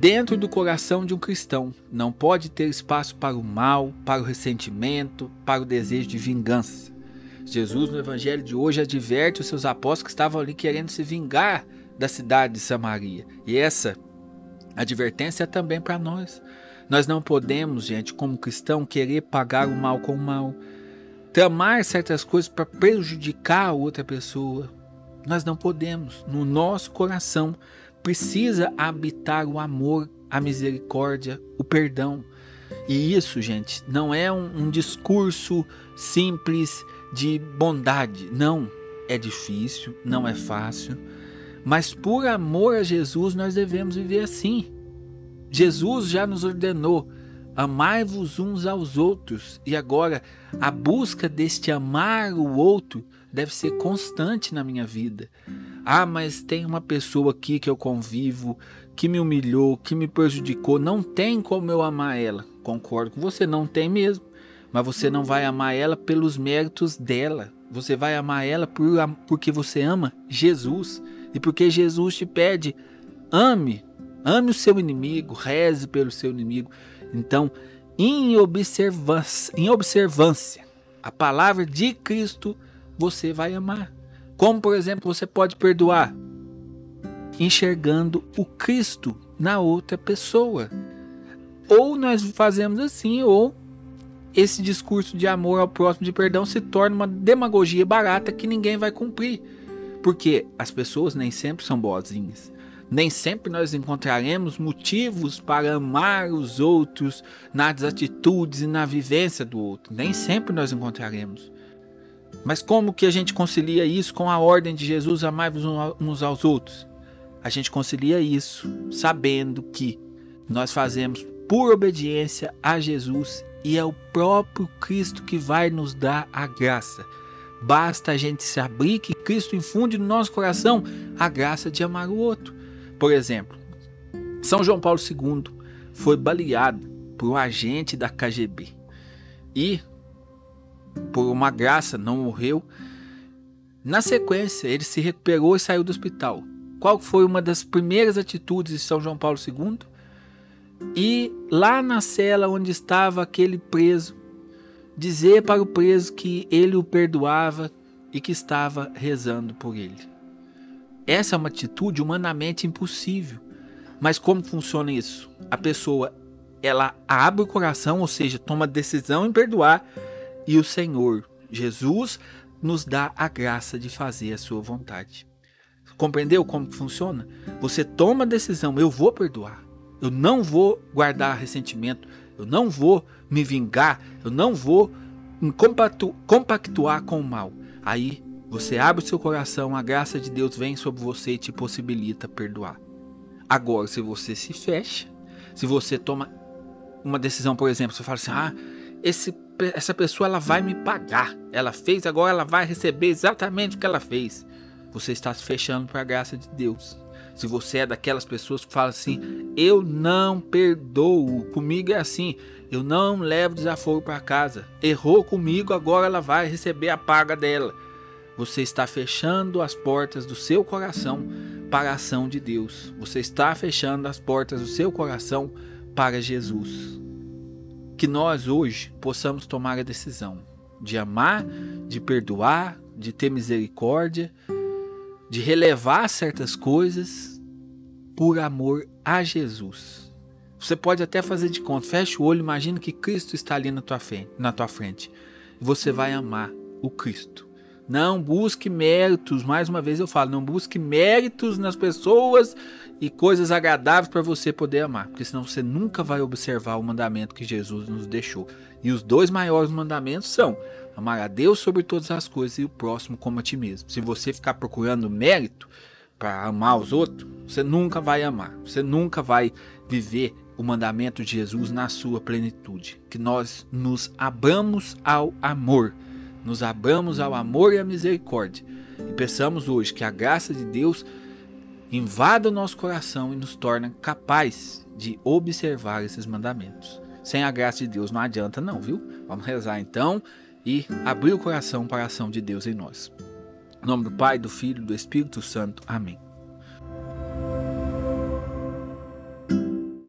dentro do coração de um cristão. Não pode ter espaço para o mal, para o ressentimento, para o desejo de vingança. Jesus, no evangelho de hoje, adverte os seus apóstolos que estavam ali querendo se vingar da cidade de Samaria. E essa advertência é também para nós. Nós não podemos, gente, como cristão, querer pagar o mal com o mal, tramar certas coisas para prejudicar a outra pessoa. Nós não podemos. No nosso coração precisa habitar o amor, a misericórdia, o perdão. E isso, gente, não é um, um discurso simples de bondade. Não, é difícil, não é fácil. Mas por amor a Jesus, nós devemos viver assim. Jesus já nos ordenou: amai-vos uns aos outros. E agora, a busca deste amar o outro deve ser constante na minha vida. Ah, mas tem uma pessoa aqui que eu convivo, que me humilhou, que me prejudicou. Não tem como eu amar ela. Concordo com você, não tem mesmo. Mas você não vai amar ela pelos méritos dela. Você vai amar ela por, porque você ama Jesus. E porque Jesus te pede, ame, ame o seu inimigo, reze pelo seu inimigo. Então, em observância, em observância, a palavra de Cristo você vai amar. Como, por exemplo, você pode perdoar? Enxergando o Cristo na outra pessoa. Ou nós fazemos assim, ou esse discurso de amor ao próximo, de perdão, se torna uma demagogia barata que ninguém vai cumprir. Porque as pessoas nem sempre são boazinhas. Nem sempre nós encontraremos motivos para amar os outros nas atitudes e na vivência do outro. Nem sempre nós encontraremos. Mas como que a gente concilia isso com a ordem de Jesus amar uns aos outros? A gente concilia isso sabendo que nós fazemos por obediência a Jesus e é o próprio Cristo que vai nos dar a graça. Basta a gente se abrir que Cristo infunde no nosso coração a graça de amar o outro. Por exemplo, São João Paulo II foi baleado por um agente da KGB e por uma graça, não morreu. Na sequência, ele se recuperou e saiu do hospital. Qual foi uma das primeiras atitudes de São João Paulo II? E lá na cela onde estava aquele preso, dizer para o preso que ele o perdoava e que estava rezando por ele. Essa é uma atitude humanamente impossível. Mas como funciona isso? A pessoa ela abre o coração, ou seja, toma decisão em perdoar e o Senhor, Jesus, nos dá a graça de fazer a sua vontade. Compreendeu como funciona? Você toma a decisão, eu vou perdoar. Eu não vou guardar ressentimento, eu não vou me vingar, eu não vou compactuar com o mal. Aí você abre o seu coração, a graça de Deus vem sobre você e te possibilita perdoar. Agora, se você se fecha, se você toma uma decisão, por exemplo, você fala assim: ah, esse essa pessoa ela vai me pagar. Ela fez, agora ela vai receber exatamente o que ela fez. Você está se fechando para a graça de Deus. Se você é daquelas pessoas que falam assim, eu não perdoo, comigo é assim, eu não levo desaforo para casa. Errou comigo, agora ela vai receber a paga dela. Você está fechando as portas do seu coração para a ação de Deus. Você está fechando as portas do seu coração para Jesus que nós hoje possamos tomar a decisão de amar, de perdoar, de ter misericórdia, de relevar certas coisas por amor a Jesus. Você pode até fazer de conta, fecha o olho, imagina que Cristo está ali na tua frente, na tua frente. Você vai amar o Cristo. Não busque méritos, mais uma vez eu falo, não busque méritos nas pessoas e coisas agradáveis para você poder amar, porque senão você nunca vai observar o mandamento que Jesus nos deixou. E os dois maiores mandamentos são amar a Deus sobre todas as coisas e o próximo como a ti mesmo. Se você ficar procurando mérito para amar os outros, você nunca vai amar, você nunca vai viver o mandamento de Jesus na sua plenitude. Que nós nos abramos ao amor, nos abramos ao amor e à misericórdia. E peçamos hoje que a graça de Deus invada o nosso coração e nos torna capaz de observar esses mandamentos. Sem a graça de Deus não adianta não, viu? Vamos rezar então e abrir o coração para a ação de Deus em nós. Em nome do Pai, do Filho e do Espírito Santo. Amém.